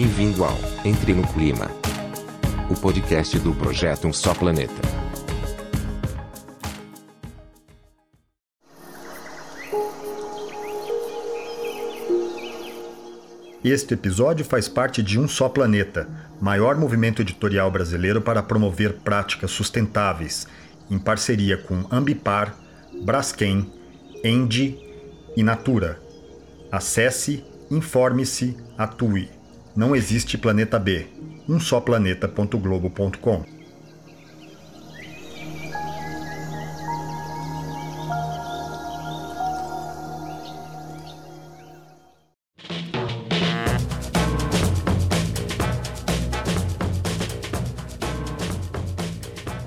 Bem-vindo ao Entre no Clima, o podcast do projeto Um Só Planeta. Este episódio faz parte de Um Só Planeta, maior movimento editorial brasileiro para promover práticas sustentáveis, em parceria com Ambipar, Braskem, Endi e Natura. Acesse, informe-se, atue. Não existe planeta B. Um só planeta.globo.com.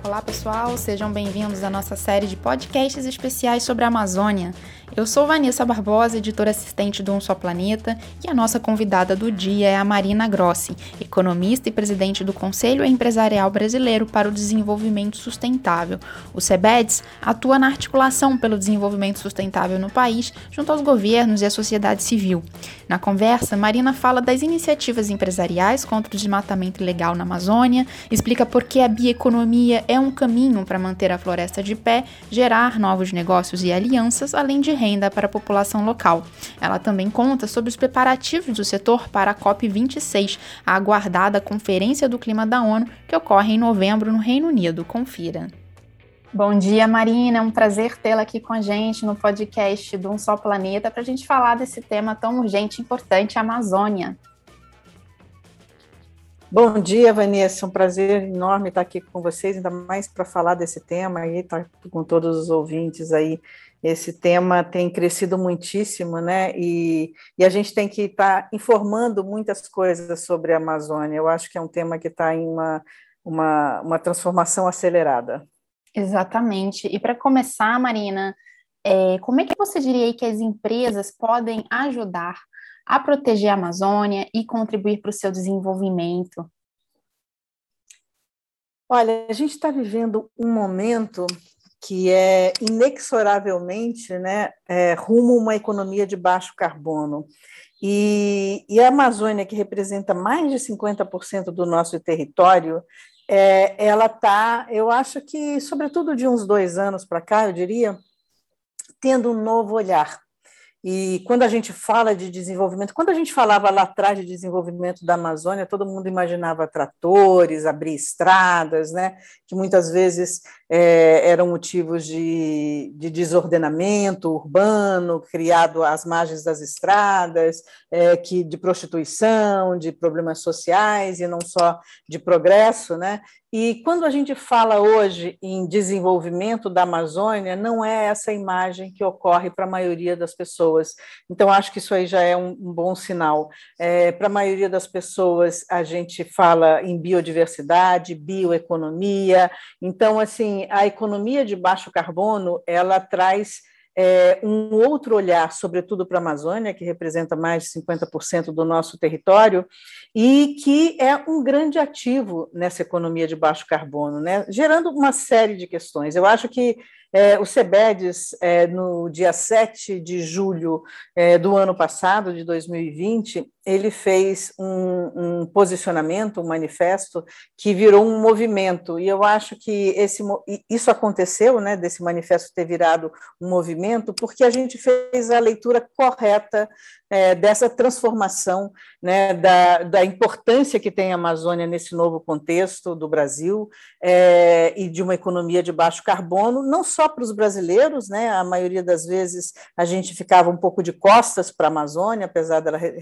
Olá pessoal, sejam bem-vindos à nossa série de podcasts especiais sobre a Amazônia. Eu sou Vanessa Barbosa, editora assistente do Um Só Planeta, e a nossa convidada do dia é a Marina Grossi, economista e presidente do Conselho Empresarial Brasileiro para o Desenvolvimento Sustentável. O CEBEDS atua na articulação pelo desenvolvimento sustentável no país, junto aos governos e à sociedade civil. Na conversa, Marina fala das iniciativas empresariais contra o desmatamento ilegal na Amazônia, explica por que a bioeconomia é um caminho para manter a floresta de pé, gerar novos negócios e alianças, além de renda para a população local. Ela também conta sobre os preparativos do setor para a COP26, a aguardada Conferência do Clima da ONU, que ocorre em novembro no Reino Unido. Confira. Bom dia, Marina. É um prazer tê-la aqui com a gente no podcast do Um Só Planeta para a gente falar desse tema tão urgente e importante, a Amazônia. Bom dia, Vanessa. É um prazer enorme estar aqui com vocês, ainda mais para falar desse tema aí, estar com todos os ouvintes aí esse tema tem crescido muitíssimo, né? E, e a gente tem que estar informando muitas coisas sobre a Amazônia. Eu acho que é um tema que está em uma, uma, uma transformação acelerada. Exatamente. E para começar, Marina, é, como é que você diria que as empresas podem ajudar a proteger a Amazônia e contribuir para o seu desenvolvimento? Olha, a gente está vivendo um momento que é inexoravelmente né, é, rumo a uma economia de baixo carbono. E, e, a Amazônia, que representa mais de 50% do nosso território, é, ela está, eu acho que, sobretudo de uns dois anos para cá, eu diria, tendo um novo olhar e quando a gente fala de desenvolvimento, quando a gente falava lá atrás de desenvolvimento da Amazônia, todo mundo imaginava tratores, abrir estradas, né, que muitas vezes é, eram motivos de, de, desordenamento urbano, criado às margens das estradas, é, que de prostituição, de problemas sociais e não só de progresso, né? E quando a gente fala hoje em desenvolvimento da Amazônia, não é essa imagem que ocorre para a maioria das pessoas. Então, acho que isso aí já é um, bom sinal. É, para a maioria das pessoas, a gente fala em biodiversidade, bioeconomia. Então, assim, a economia de baixo carbono, ela traz é, um outro olhar, sobretudo para a Amazônia, que representa mais de 50% do nosso território, e que é um grande ativo nessa economia de baixo carbono, né? gerando uma série de questões. Eu acho que é, o CEBEDES, é, no dia 7 de julho é, do ano passado, de 2020, ele fez um, um, posicionamento, um manifesto, que virou um movimento, e eu acho que esse, isso aconteceu, né, desse manifesto ter virado um movimento, porque a gente fez a leitura correta é, dessa transformação, né, da, da, importância que tem a Amazônia nesse novo contexto do Brasil é, e de uma economia de baixo carbono, não só para os brasileiros, né, a maioria das vezes a gente ficava um pouco de costas para a Amazônia, apesar dela re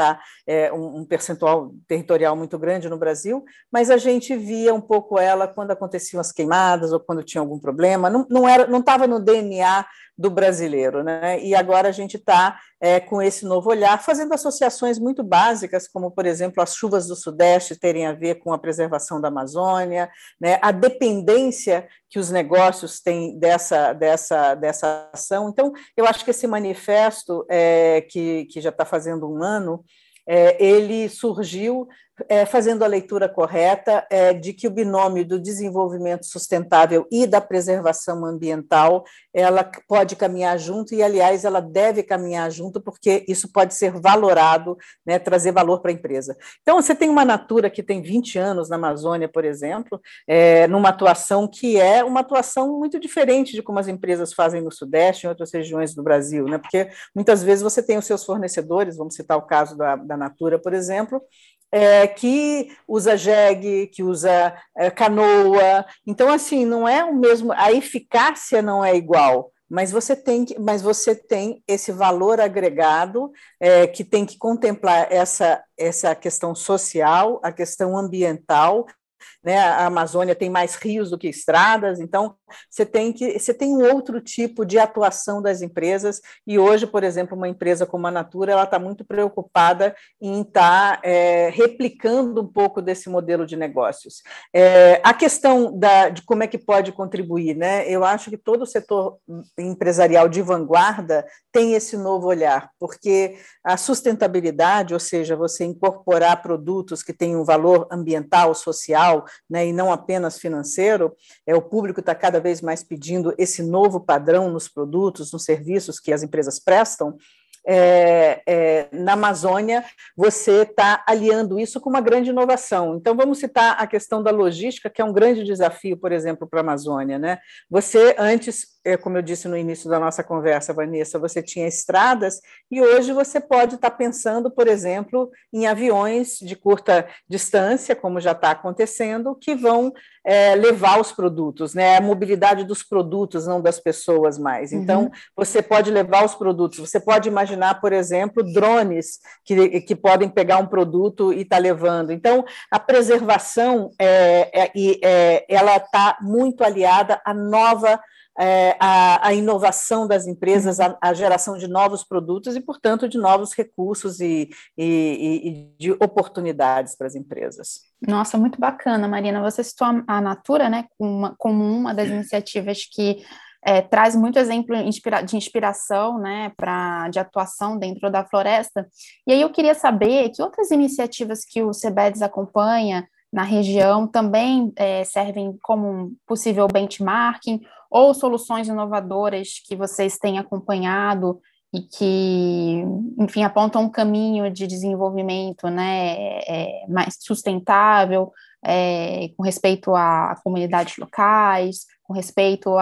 representar é, um, um, percentual territorial muito grande no Brasil, mas a gente via um pouco ela quando aconteciam as queimadas ou quando tinha algum problema, não, não era, não estava no DNA do brasileiro, né? E agora a gente está é, com esse novo olhar, fazendo associações muito básicas, como, por exemplo, as chuvas do Sudeste terem a ver com a preservação da Amazônia, né? a dependência que os negócios têm dessa, dessa, dessa ação. Então, eu acho que esse manifesto, é, que, que já está fazendo um ano, é, ele surgiu é, fazendo a leitura correta é, de que o binômio do desenvolvimento sustentável e da preservação ambiental ela pode caminhar junto e, aliás, ela deve caminhar junto porque isso pode ser valorado, né, trazer valor para a empresa. Então, você tem uma Natura que tem 20 anos na Amazônia, por exemplo, é, numa atuação que é uma atuação muito diferente de como as empresas fazem no Sudeste em outras regiões do Brasil, né, porque muitas vezes você tem os seus fornecedores, vamos citar o caso da, da Natura, por exemplo, é, que usa jegue, que usa é, canoa. Então, assim, não é o mesmo, a eficácia não é igual, mas você tem, que, mas você tem esse valor agregado é, que tem que contemplar essa, essa questão social, a questão ambiental né? A Amazônia tem mais rios do que estradas, então você tem que você tem um outro tipo de atuação das empresas e hoje, por exemplo, uma empresa como a Natura ela está muito preocupada em estar tá, é, replicando um pouco desse modelo de negócios. É, a questão da, de como é que pode contribuir, né? Eu acho que todo o setor empresarial de vanguarda tem esse novo olhar, porque a sustentabilidade, ou seja, você incorporar produtos que têm um valor ambiental, social social né, e não apenas financeiro, é, o público está cada vez mais pedindo esse novo padrão nos produtos, nos serviços que as empresas prestam, é, é, na Amazônia, você está aliando isso com uma grande inovação. Então, vamos citar a questão da logística, que é um grande desafio, por exemplo, para a Amazônia. Né? Você, antes, é, como eu disse no início da nossa conversa, Vanessa, você tinha estradas e hoje você pode estar tá pensando, por exemplo, em aviões de curta distância, como já está acontecendo, que vão é, levar os produtos, né? A mobilidade dos produtos, não das pessoas mais. Então, uhum. você pode levar os produtos. Você pode imaginar, por exemplo, drones que, que podem pegar um produto e estar tá levando. Então, a preservação é, é, é ela está muito aliada à nova é, a, a, inovação das empresas, a, a, geração de novos produtos e, portanto, de novos recursos e, e, e de oportunidades para as empresas. Nossa, muito bacana, Marina. Você citou a Natura né, como uma, como uma das iniciativas que é, traz muito exemplo de inspiração né, pra, de atuação dentro da floresta. E aí eu queria saber que outras iniciativas que o CEBEDES acompanha na região também é, servem como um possível benchmarking ou soluções inovadoras que vocês têm acompanhado e que, enfim, apontam um caminho de desenvolvimento né, é, mais sustentável, é, com respeito a, comunidades locais, com respeito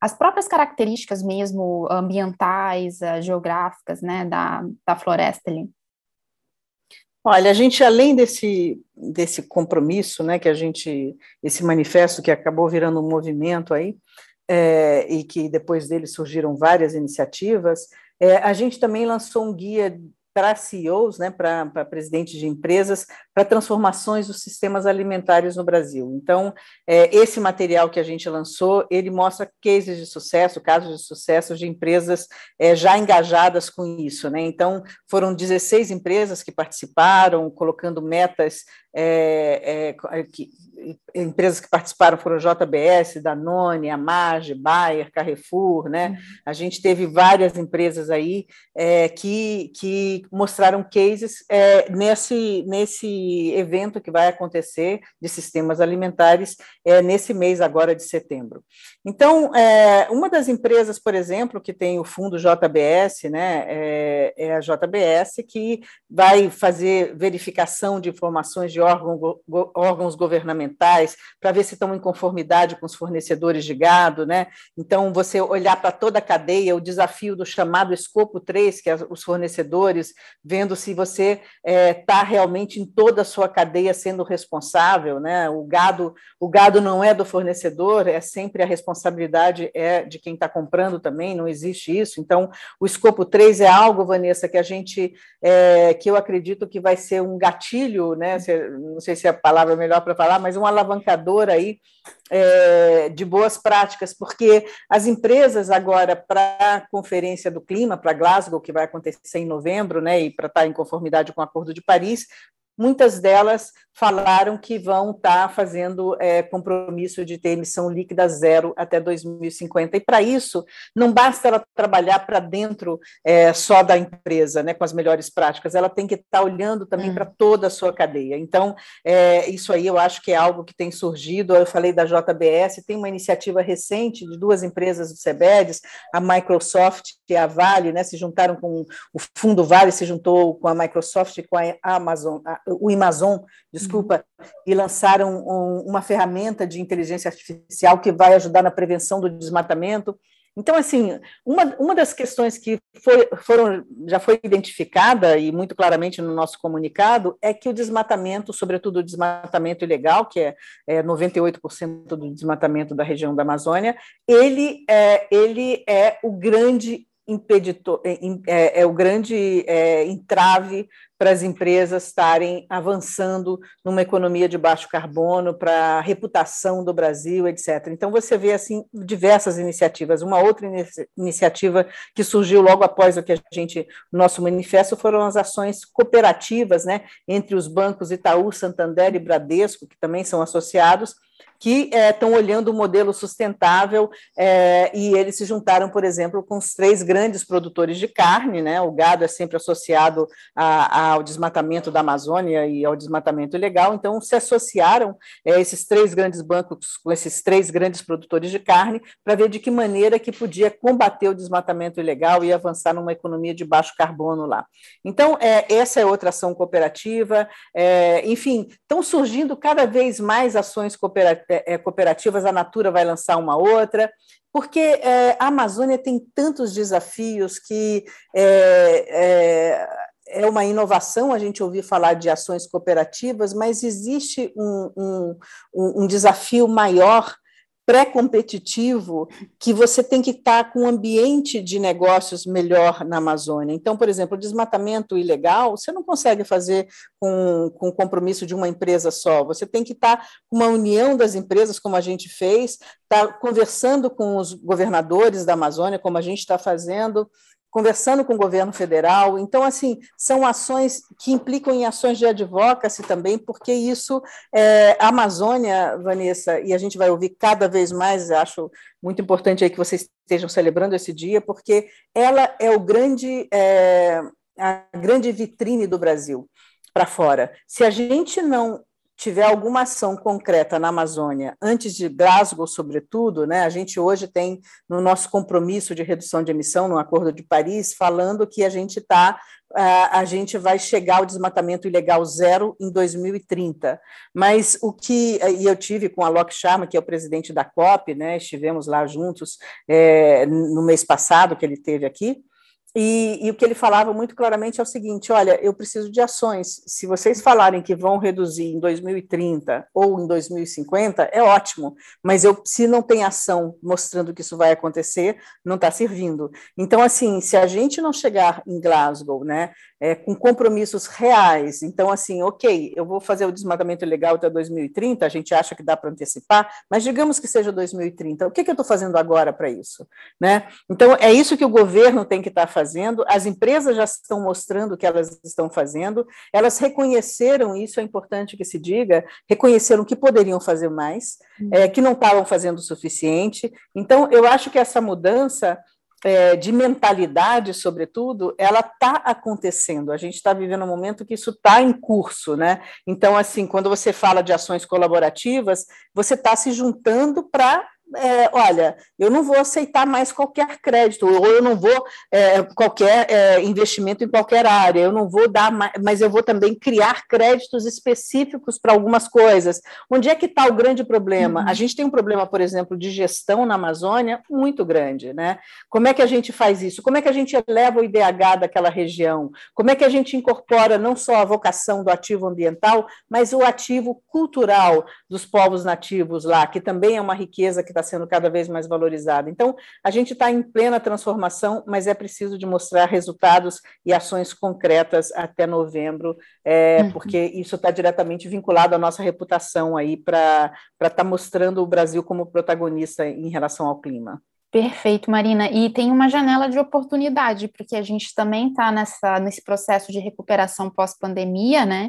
às próprias características mesmo ambientais, geográficas né, da, da floresta ali. Olha, a gente, além desse, desse compromisso, né, que a gente, esse manifesto que acabou virando um movimento aí, é, e que depois dele surgiram várias iniciativas, é, a gente também lançou um guia para CEOs, né, para, presidentes de empresas, para transformações dos sistemas alimentares no Brasil. Então, é, esse material que a gente lançou, ele mostra cases de sucesso, casos de sucesso de empresas é, já engajadas com isso. Né? Então, foram 16 empresas que participaram, colocando metas é, é, que, empresas que participaram foram JBS, Danone, Amage, Bayer, Carrefour, né? Uhum. A gente teve várias empresas aí é, que, que mostraram cases é, nesse, nesse evento que vai acontecer de sistemas alimentares é, nesse mês agora de setembro. Então, é, uma das empresas, por exemplo, que tem o fundo JBS, né, é, é a JBS, que vai fazer verificação de informações de órgão, órgãos governamentais para ver se estão em conformidade com os fornecedores de gado, né? Então, você olhar para toda a cadeia, o desafio do chamado escopo 3, que é os fornecedores, vendo se você está é, tá realmente em toda a sua cadeia sendo responsável, né? O gado, o gado não é do fornecedor, é sempre a responsabilidade é de quem está comprando também, não existe isso. Então, o escopo 3 é algo, Vanessa, que a gente, é, que eu acredito que vai ser um gatilho, né? Não sei se é a palavra melhor para falar, mas um alavancador aí é, de boas práticas, porque as empresas agora, para a Conferência do Clima, para Glasgow, que vai acontecer em novembro, né, e para estar em conformidade com o Acordo de Paris, muitas delas falaram que vão estar tá fazendo é, compromisso de ter emissão líquida zero até 2050. E para isso, não basta ela trabalhar para dentro é, só da empresa, né, com as melhores práticas, ela tem que estar tá olhando também hum. para toda a sua cadeia. Então, é, isso aí eu acho que é algo que tem surgido. Eu falei da JBS, tem uma iniciativa recente de duas empresas do SEBEDES, a Microsoft e a Vale, né, se juntaram com o Fundo Vale, se juntou com a Microsoft e com a Amazon, a, o Amazon, desculpa, e lançaram um, uma ferramenta de inteligência artificial que vai ajudar na prevenção do desmatamento. Então, assim, uma, uma das questões que foi, foram, já foi identificada e muito claramente no nosso comunicado é que o desmatamento, sobretudo o desmatamento ilegal, que é, é 98% do desmatamento da região da Amazônia, ele é, ele é o grande impeditor, é, é, é o grande é, entrave para as empresas estarem avançando numa economia de baixo carbono, para a reputação do Brasil, etc. Então você vê assim diversas iniciativas. Uma outra iniciativa que surgiu logo após o que a gente nosso manifesto foram as ações cooperativas, né, entre os bancos Itaú, Santander e Bradesco, que também são associados que estão é, olhando o modelo sustentável é, e eles se juntaram, por exemplo, com os três grandes produtores de carne, né? O gado é sempre associado a, ao desmatamento da Amazônia e ao desmatamento ilegal, então se associaram é, esses três grandes bancos com esses três grandes produtores de carne para ver de que maneira que podia combater o desmatamento ilegal e avançar numa economia de baixo carbono lá. Então, é, essa é outra ação cooperativa, é, enfim, estão surgindo cada vez mais ações cooperativas a Natura vai lançar uma outra, porque é, a Amazônia tem tantos desafios que é, é, uma inovação a gente ouvir falar de ações cooperativas, mas existe um, um, um desafio maior pré-competitivo que você tem que estar com um ambiente de negócios melhor na Amazônia. Então, por exemplo, desmatamento ilegal, você não consegue fazer com, com o compromisso de uma empresa só, você tem que estar com uma união das empresas, como a gente fez, estar tá conversando com os governadores da Amazônia, como a gente está fazendo, conversando com o governo federal. Então, assim, são ações que implicam em ações de advocacy também, porque isso, é, a Amazônia, Vanessa, e a gente vai ouvir cada vez mais, acho muito importante aí que vocês estejam celebrando esse dia, porque ela é o grande, é, a grande vitrine do Brasil para fora. Se a gente não tiver alguma ação concreta na Amazônia, antes de Glasgow, sobretudo, né, a gente hoje tem no nosso compromisso de redução de emissão, no Acordo de Paris, falando que a gente está a gente vai chegar ao desmatamento ilegal zero em 2030. Mas o que e eu tive com a Locke Sharma, que é o presidente da COP, né, estivemos lá juntos é, no mês passado que ele teve aqui. E, e, o que ele falava muito claramente é o seguinte: olha, eu preciso de ações. Se vocês falarem que vão reduzir em 2030 ou em 2050, é ótimo, mas eu, se não tem ação mostrando que isso vai acontecer, não está servindo. Então, assim, se a gente não chegar em Glasgow, né, é, com compromissos reais. Então, assim, ok, eu vou fazer o desmatamento legal até 2030, a gente acha que dá para antecipar, mas digamos que seja 2030, o que, que eu estou fazendo agora para isso? Né? Então, é isso que o governo tem que estar tá fazendo, as empresas já estão mostrando que elas estão fazendo, elas reconheceram, isso é importante que se diga, reconheceram que poderiam fazer mais, é, que não estavam fazendo o suficiente. Então, eu acho que essa mudança é, de mentalidade, sobretudo, ela está acontecendo. A gente está vivendo um momento que isso está em curso, né? Então, assim, quando você fala de ações colaborativas, você está se juntando para é, olha, eu não vou aceitar mais qualquer crédito, ou eu não vou é, qualquer é, investimento em qualquer área, eu não vou dar, mais, mas eu vou também criar créditos específicos para algumas coisas. Onde é que está o grande problema? Uhum. A gente tem um problema, por exemplo, de gestão na Amazônia muito grande, né? Como é que a gente faz isso? Como é que a gente eleva o IDH daquela região? Como é que a gente incorpora não só a vocação do ativo ambiental, mas o ativo cultural dos povos nativos lá, que também é uma riqueza que está está sendo cada vez mais valorizada. Então, a gente está em plena transformação, mas é preciso de mostrar resultados e ações concretas até novembro, é, uhum. porque isso está diretamente vinculado à nossa reputação aí para estar tá mostrando o Brasil como protagonista em relação ao clima. Perfeito, Marina. E tem uma janela de oportunidade, porque a gente também está nesse processo de recuperação pós-pandemia, né?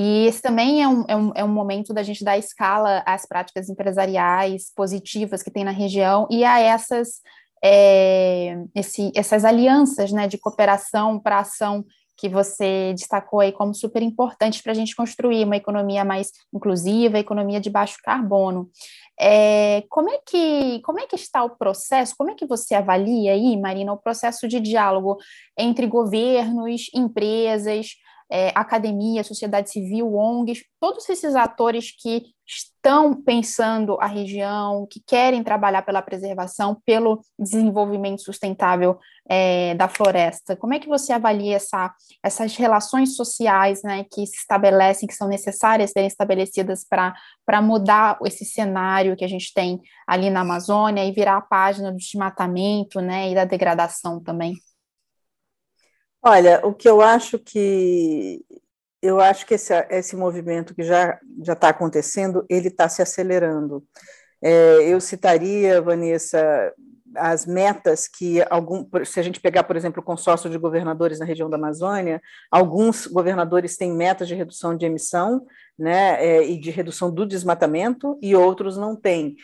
E esse também é um, é, um, é um momento da gente dar escala às práticas empresariais positivas que tem na região e a essas, é, esse, essas alianças né, de cooperação para ação que você destacou aí como super importantes para a gente construir uma economia mais inclusiva, economia de baixo carbono. É, como, é que, como é que está o processo? Como é que você avalia aí, Marina, o processo de diálogo entre governos, empresas, é, academia, sociedade civil, ONGs, todos esses atores que estão pensando a região, que querem trabalhar pela preservação, pelo desenvolvimento sustentável é, da floresta. Como é que você avalia essa, essas relações sociais né, que se estabelecem, que são necessárias serem estabelecidas para mudar esse cenário que a gente tem ali na Amazônia e virar a página do desmatamento né, e da degradação também? Olha, o que eu acho que eu acho que esse, esse movimento que já já está acontecendo, ele está se acelerando. É, eu citaria, Vanessa, as metas que algum, se a gente pegar, por exemplo, o consórcio de governadores na região da Amazônia, alguns governadores têm metas de redução de emissão, né, é, e de redução do desmatamento, e outros não têm,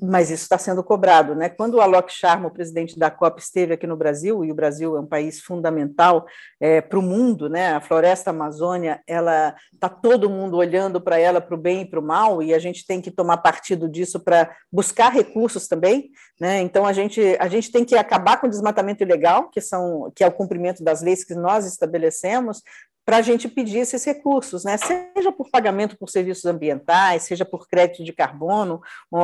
mas isso está sendo cobrado. Né? Quando o Alok Sharma, o presidente da COP, esteve aqui no Brasil, e o Brasil é um país fundamental é, para o mundo, né? a floresta amazônia, ela está todo mundo olhando para ela para o bem e para o mal, e a gente tem que tomar partido disso para buscar recursos também. Né? Então, a gente, a gente tem que acabar com o desmatamento ilegal, que, são, que é o cumprimento das leis que nós estabelecemos, para a gente pedir esses recursos, né? seja por pagamento por serviços ambientais, seja por crédito de carbono.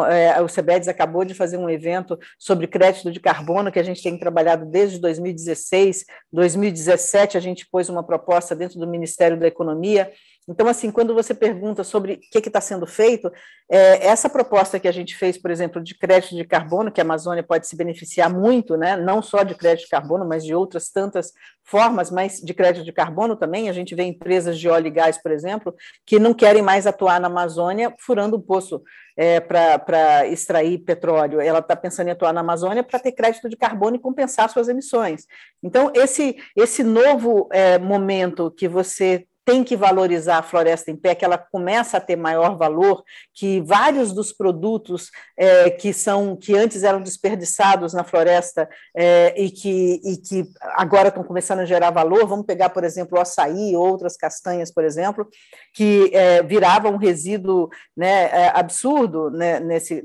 É, o CEBEDES acabou de fazer um evento sobre crédito de carbono que a gente tem trabalhado desde 2016, 2017 a gente pôs uma proposta dentro do Ministério da Economia então, assim, quando você pergunta sobre o que está sendo feito, é, essa proposta que a gente fez, por exemplo, de crédito de carbono, que a Amazônia pode se beneficiar muito, né, não só de crédito de carbono, mas de outras tantas formas, mas de crédito de carbono também. A gente vê empresas de óleo e gás, por exemplo, que não querem mais atuar na Amazônia furando o poço é, para extrair petróleo. Ela está pensando em atuar na Amazônia para ter crédito de carbono e compensar suas emissões. Então, esse, esse novo é, momento que você tem que valorizar a floresta em pé, que ela começa a ter maior valor, que vários dos produtos é, que são que antes eram desperdiçados na floresta é, e, que, e que agora estão começando a gerar valor, vamos pegar, por exemplo, o açaí, outras castanhas, por exemplo, que é, viravam um resíduo né, é, absurdo né, nesse,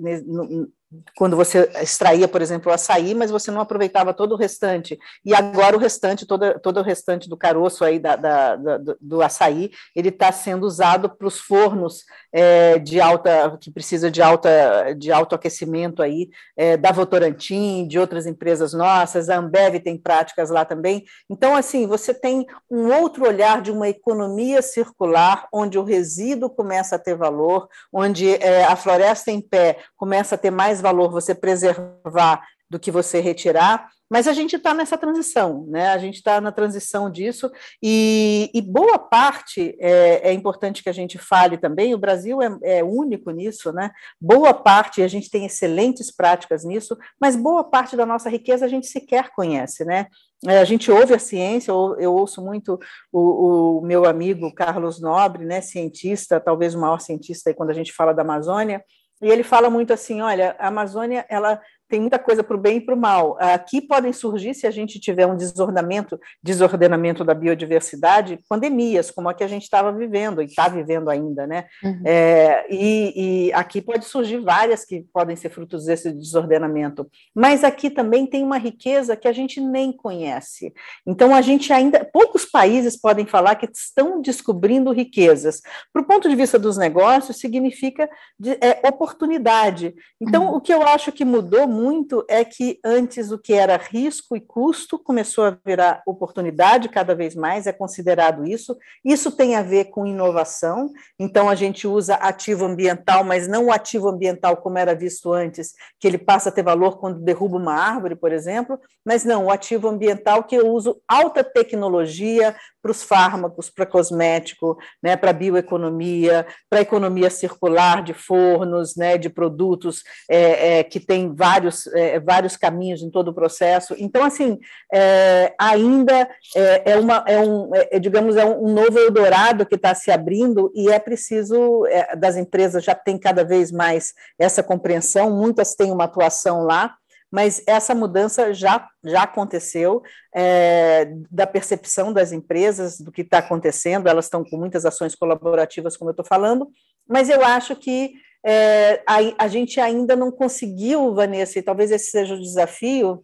quando você extraía, por exemplo, o açaí, mas você não aproveitava todo o restante. E agora o restante, todo, todo o restante do caroço aí da, da, da do açaí, ele está sendo usado para os fornos é, de alta, que precisa de alta de alto aquecimento aí, é, da Votorantim, de outras empresas nossas, a Ambev tem práticas lá também. Então, assim, você tem um outro olhar de uma economia circular, onde o resíduo começa a ter valor, onde é, a floresta em pé começa a ter mais mais valor você preservar do que você retirar, mas a gente está nessa transição, né? A gente está na transição disso, e, e boa parte é, é, importante que a gente fale também, o Brasil é, é, único nisso, né? Boa parte, a gente tem excelentes práticas nisso, mas boa parte da nossa riqueza a gente sequer conhece, né? É, a gente ouve a ciência, eu, eu ouço muito o, o, meu amigo Carlos Nobre, né, cientista, talvez o maior cientista aí quando a gente fala da Amazônia, e ele fala muito assim, olha, a Amazônia ela tem muita coisa para o bem e para o mal. Aqui podem surgir, se a gente tiver um desordenamento, desordenamento da biodiversidade, pandemias, como a que a gente estava vivendo e está vivendo ainda, né? Uhum. É, e, e, aqui pode surgir várias que podem ser frutos desse desordenamento. Mas aqui também tem uma riqueza que a gente nem conhece. Então a gente ainda, poucos países podem falar que estão descobrindo riquezas. Para o ponto de vista dos negócios, significa de, é, oportunidade. Então uhum. o que eu acho que mudou muito é que antes o que era risco e custo começou a virar oportunidade cada vez mais, é considerado isso. Isso tem a ver com inovação, então a gente usa ativo ambiental, mas não o ativo ambiental como era visto antes, que ele passa a ter valor quando derruba uma árvore, por exemplo, mas não, o ativo ambiental que eu uso alta tecnologia para os fármacos, para cosmético, né, para bioeconomia, para economia circular de fornos, né, de produtos é, é, que tem vários vários, é, vários caminhos em todo o processo. Então, assim, é, ainda é, é, uma, é um, é, digamos, é um novo Eldorado que está se abrindo e é preciso, é, das empresas já tem cada vez mais essa compreensão, muitas têm uma atuação lá, mas essa mudança já, já aconteceu, é, da percepção das empresas, do que está acontecendo, elas estão com muitas ações colaborativas, como eu estou falando, mas eu acho que é, a, a gente ainda não conseguiu, Vanessa, e talvez esse seja o desafio,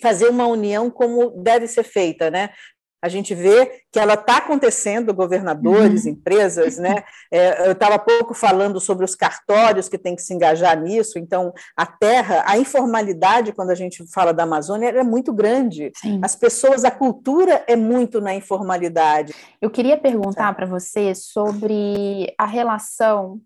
fazer uma união como deve ser feita, né? a gente vê que ela está acontecendo, governadores, uhum. empresas, né? É, eu estava pouco falando sobre os cartórios que tem que se engajar nisso, então a terra, a informalidade, quando a gente fala da Amazônia, é muito grande. Sim. As pessoas, a cultura é muito na informalidade. Eu queria perguntar para você sobre a relação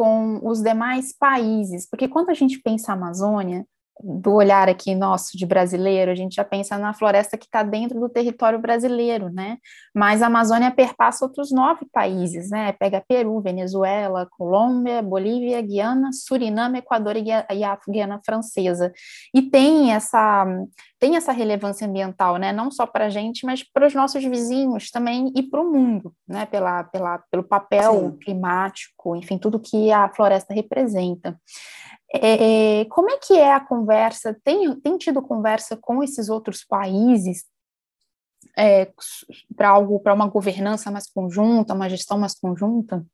com os demais países, porque quando a gente pensa Amazônia, do olhar aqui nosso de brasileiro, a gente já pensa na floresta que está dentro do território brasileiro, né? Mas a Amazônia perpassa outros nove países, né? Pega Peru, Venezuela, Colômbia, Bolívia, Guiana, Suriname, Equador e a Guiana Francesa. E tem essa tem essa relevância ambiental, né? Não só para a gente, mas para os nossos vizinhos também e para o mundo, né? Pela, pela, pelo papel Sim. climático, enfim, tudo que a floresta representa. É, como é que é a conversa? Tem, tem tido conversa com esses outros países é, para algo, para uma governança mais conjunta, uma gestão mais conjunta?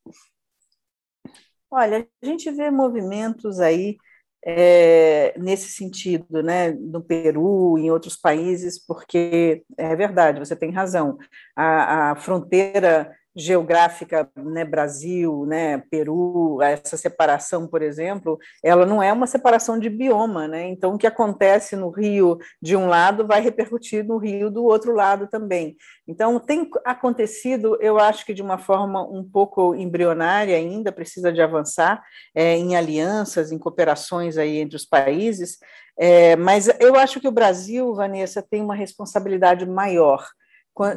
Olha, a gente vê movimentos aí é, nesse sentido, né, no Peru, em outros países, porque é verdade, você tem razão. A, a fronteira geográfica, né, Brasil, né, Peru, essa separação, por exemplo, ela não é uma separação de bioma, né? Então o que acontece no Rio de um lado vai repercutir no Rio do outro lado também. Então tem acontecido, eu acho que de uma forma um pouco embrionária ainda, precisa de avançar é, em alianças, em cooperações aí entre os países, é, mas eu acho que o Brasil, Vanessa, tem uma responsabilidade maior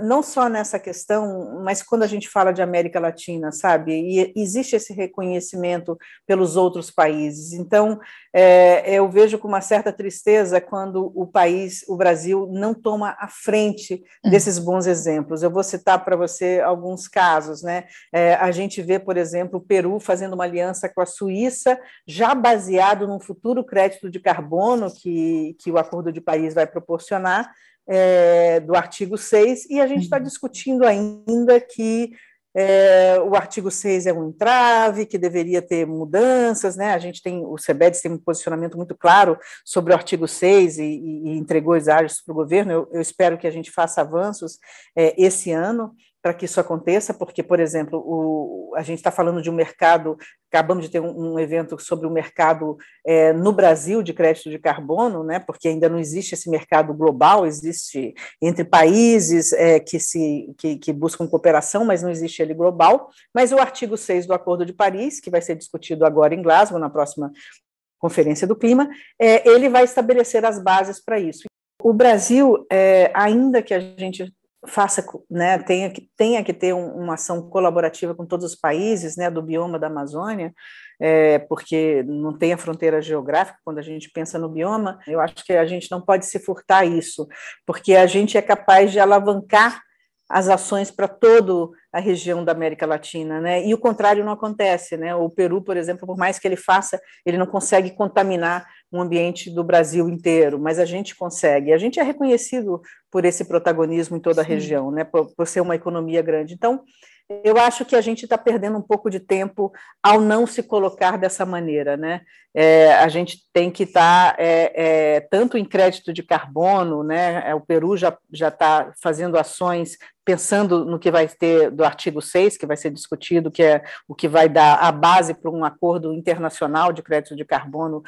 não só nessa questão, mas quando a gente fala de América Latina, sabe? E existe esse reconhecimento pelos outros países. Então, é, eu vejo com uma certa tristeza quando o país, o Brasil, não toma a frente hum. desses bons exemplos. Eu vou citar para você alguns casos, né? É, a gente vê, por exemplo, o Peru fazendo uma aliança com a Suíça, já baseado num futuro crédito de carbono que, que o Acordo de Paris vai proporcionar é, do artigo 6, e a gente está uhum. discutindo ainda que é, o artigo 6 é um entrave, que deveria ter mudanças, né? A gente tem, o CEBEDS tem um posicionamento muito claro sobre o artigo 6 e, e, entregou os áreas para o governo. Eu, eu, espero que a gente faça avanços é, esse ano para que isso aconteça, porque, por exemplo, o, a gente está falando de um mercado, acabamos de ter um, um evento sobre o mercado é, no Brasil de crédito de carbono, né, porque ainda não existe esse mercado global, existe entre países é, que, se, que, que, buscam cooperação, mas não existe ele global, mas o artigo 6 do Acordo de Paris, que vai ser discutido agora em Glasgow, na próxima Conferência do Clima, é, ele vai estabelecer as bases para isso. O Brasil, é, ainda que a gente faça, né, tenha que, tenha que ter um, uma ação colaborativa com todos os países, né, do bioma da Amazônia, é, porque não tem a fronteira geográfica, quando a gente pensa no bioma, eu acho que a gente não pode se furtar isso, porque a gente é capaz de alavancar as ações para toda a região da América Latina, né? E o contrário não acontece, né? O Peru, por exemplo, por mais que ele faça, ele não consegue contaminar um ambiente do Brasil inteiro, mas a gente consegue. A gente é reconhecido por esse protagonismo em toda a Sim. região, né? Por, por ser uma economia grande. Então, eu acho que a gente está perdendo um pouco de tempo ao não se colocar dessa maneira, né? É, a gente tem que estar tá, é, é, tanto em crédito de carbono, né? É, o Peru já está fazendo ações pensando no que vai ter do artigo 6, que vai ser discutido, que é o que vai dar a base para um acordo internacional de crédito de carbono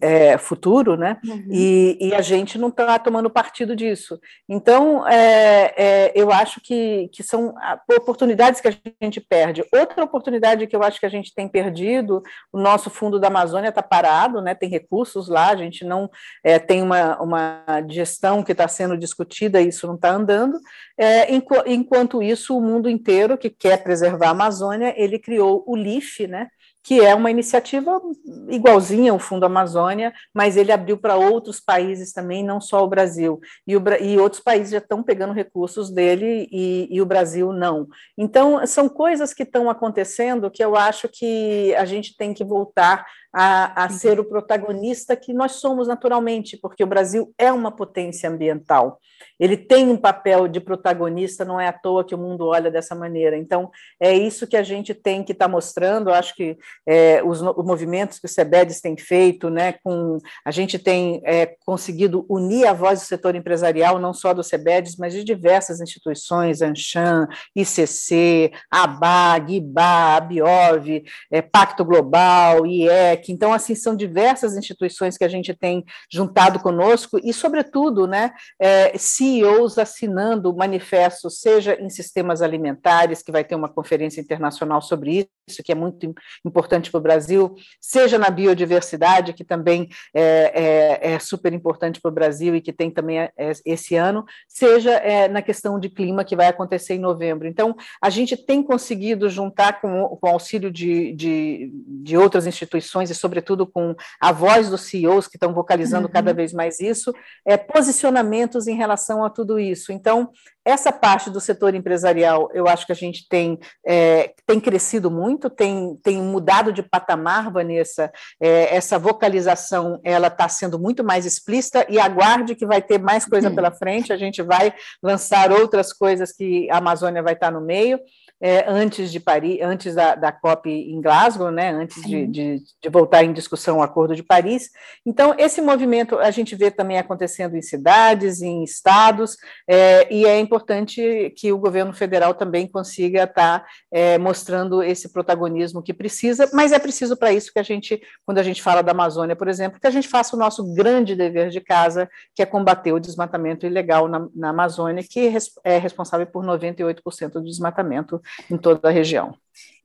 é, futuro, né? Uhum. E, e, a gente não está tomando partido disso. Então, é, é, eu acho que, que são oportunidades que a gente perde. Outra oportunidade que eu acho que a gente tem perdido, o nosso fundo da Amazônia está parado, né? tem recursos lá, a gente não é, tem uma, uma gestão que está sendo discutida, isso não está andando. É, enquanto isso, o mundo inteiro que quer preservar a Amazônia, ele criou o LIFE, né? que é uma iniciativa igualzinha ao Fundo Amazônia, mas ele abriu para outros países também, não só o Brasil. E, o, e outros países já estão pegando recursos dele e, e o Brasil não. Então, são coisas que estão acontecendo que eu acho que a gente tem que voltar a, a ser o protagonista que nós somos naturalmente, porque o Brasil é uma potência ambiental. Ele tem um papel de protagonista, não é à toa que o mundo olha dessa maneira. Então, é isso que a gente tem que estar tá mostrando. Eu acho que é, os, os, movimentos que o SEBEDES tem feito, né, com, a gente tem é, conseguido unir a voz do setor empresarial, não só do SEBEDES, mas de diversas instituições, ANCHAM, ICC, ABAG, IBA, ABIOV, é, Pacto Global, IEC. Então, assim, são diversas instituições que a gente tem juntado conosco e, sobretudo, né, é, CEOs assinando manifestos, seja em sistemas alimentares, que vai ter uma conferência internacional sobre isso, que é muito importante para o Brasil, seja na biodiversidade, que também é, é, é super importante para o Brasil e que tem também é, esse ano, seja é, na questão de clima, que vai acontecer em novembro. Então, a gente tem conseguido juntar com, com o auxílio de, de, de outras instituições e, sobretudo, com a voz dos CEOs que estão vocalizando uhum. cada vez mais isso, é, posicionamentos em relação a tudo isso. Então, essa parte do setor empresarial, eu acho que a gente tem, é, tem crescido muito, tem, tem mudado de patamar, Vanessa. É, essa vocalização ela está sendo muito mais explícita e aguarde que vai ter mais coisa pela frente. A gente vai lançar outras coisas que a Amazônia vai estar no meio é, antes de Paris, antes da, da COP em Glasgow, né, antes de, de, de, voltar em discussão o Acordo de Paris. Então, esse movimento a gente vê também acontecendo em cidades, em estados, é, e é importante que o governo federal também consiga estar tá, é, mostrando esse protagonismo que precisa, mas é preciso para isso que a gente, quando a gente fala da Amazônia, por exemplo, que a gente faça o nosso grande dever de casa, que é combater o desmatamento ilegal na, na Amazônia, que é responsável por 98% do desmatamento em toda a região.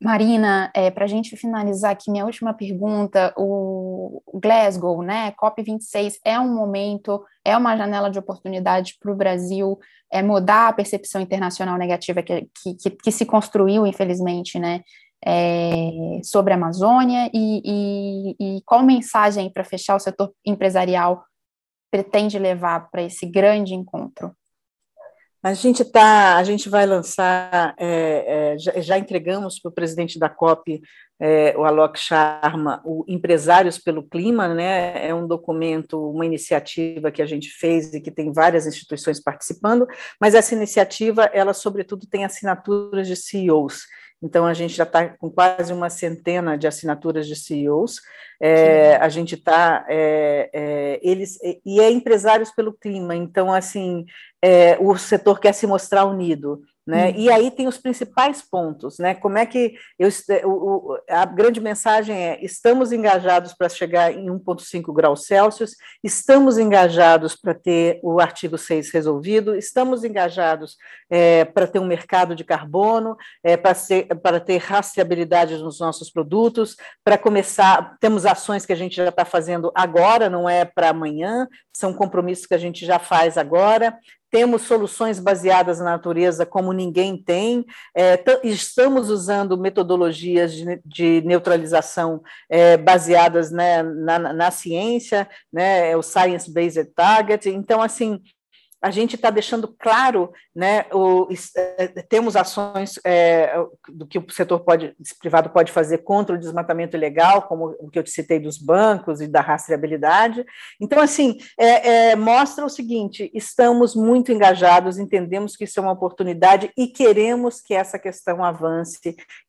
Marina, é, para a gente finalizar aqui, minha última pergunta, o Glasgow, né, COP26 é um momento, é uma janela de oportunidade para o Brasil é, mudar a percepção internacional negativa que, que, que se construiu, infelizmente, né, é, sobre a Amazônia e, e, e qual mensagem para fechar o setor empresarial pretende levar para esse grande encontro? A gente tá, a gente vai lançar, é, é, já, já, entregamos para o presidente da COP, é, o Alok Sharma, o Empresários pelo Clima, né? É um documento, uma iniciativa que a gente fez e que tem várias instituições participando, mas essa iniciativa, ela sobretudo tem assinaturas de CEOs. Então, a gente já está com quase uma centena de assinaturas de CEOs. É, a gente está. É, é, eles E é empresários pelo clima. Então, assim, é, o setor quer se mostrar unido. Né? Uhum. E aí tem os principais pontos, né? Como é que eu, o, a grande mensagem é: estamos engajados para chegar em 1,5 graus Celsius, estamos engajados para ter o artigo 6 resolvido, estamos engajados é, para ter um mercado de carbono, é, para, ter rastreabilidade nos nossos produtos, para começar, temos ações que a gente já está fazendo agora, não é para amanhã, são compromissos que a gente já faz agora, temos soluções baseadas na natureza como ninguém tem, é, estamos usando metodologias de, de neutralização é, baseadas né, na, na, ciência, né, é o Science-Based Target, então, assim, a gente está deixando claro, né, o, é, temos ações é, do que o setor pode, privado pode fazer contra o desmatamento ilegal, como o que eu te citei dos bancos e da rastreabilidade. Então, assim, é, é, mostra o seguinte: estamos muito engajados, entendemos que isso é uma oportunidade e queremos que essa questão avance,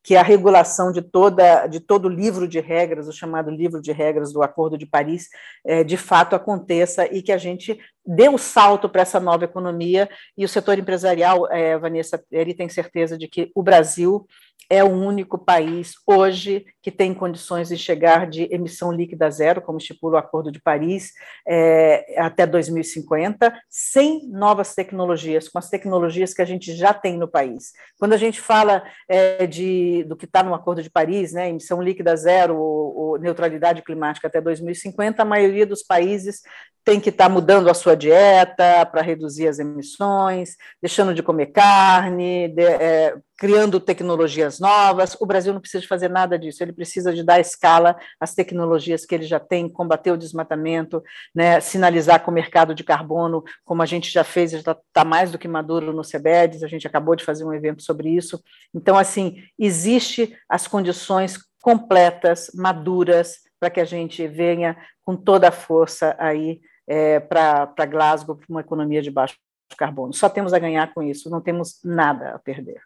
que a regulação de toda de todo o livro de regras, o chamado livro de regras do Acordo de Paris, é, de fato aconteça e que a gente dê o um salto para essa nova economia e o setor empresarial, é, Vanessa, ele tem certeza de que o Brasil é o único país hoje que tem condições de chegar de emissão líquida zero, como estipula o Acordo de Paris, é, até 2050, sem novas tecnologias, com as tecnologias que a gente já tem no país. Quando a gente fala é, de, do que está no Acordo de Paris, né, emissão líquida zero, ou, ou neutralidade climática até 2050, a maioria dos países tem que estar tá mudando a sua dieta para reduzir as emissões, deixando de comer carne, de, é, criando tecnologias novas. O Brasil não precisa fazer nada disso, ele precisa de dar escala às tecnologias que ele já tem, combater o desmatamento, né, sinalizar com o mercado de carbono, como a gente já fez, já está tá mais do que maduro no CEBEDES, a gente acabou de fazer um evento sobre isso. Então, assim, existe as condições completas, maduras, para que a gente venha com toda a força aí é, para Glasgow, para uma economia de baixo carbono. Só temos a ganhar com isso, não temos nada a perder.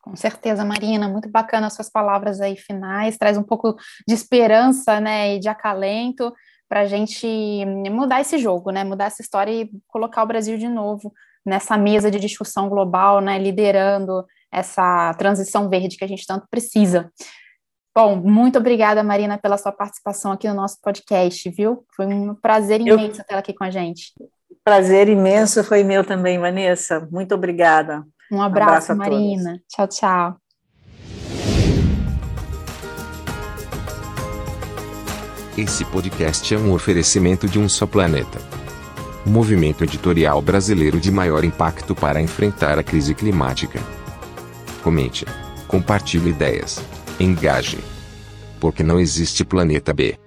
Com certeza, Marina, muito bacana as suas palavras aí finais, traz um pouco de esperança, né, e de acalento para a gente mudar esse jogo, né, mudar essa história e colocar o Brasil de novo nessa mesa de discussão global, né, liderando essa transição verde que a gente tanto precisa. Bom, muito obrigada, Marina, pela sua participação aqui no nosso podcast, viu? Foi um prazer imenso Eu... ter ela aqui com a gente. Prazer imenso foi meu também, Vanessa. Muito obrigada. Um abraço, um abraço Marina. Tchau, tchau. Esse podcast é um oferecimento de um só planeta. O movimento editorial brasileiro de maior impacto para enfrentar a crise climática. Comente, compartilhe ideias, engaje. Porque não existe planeta B.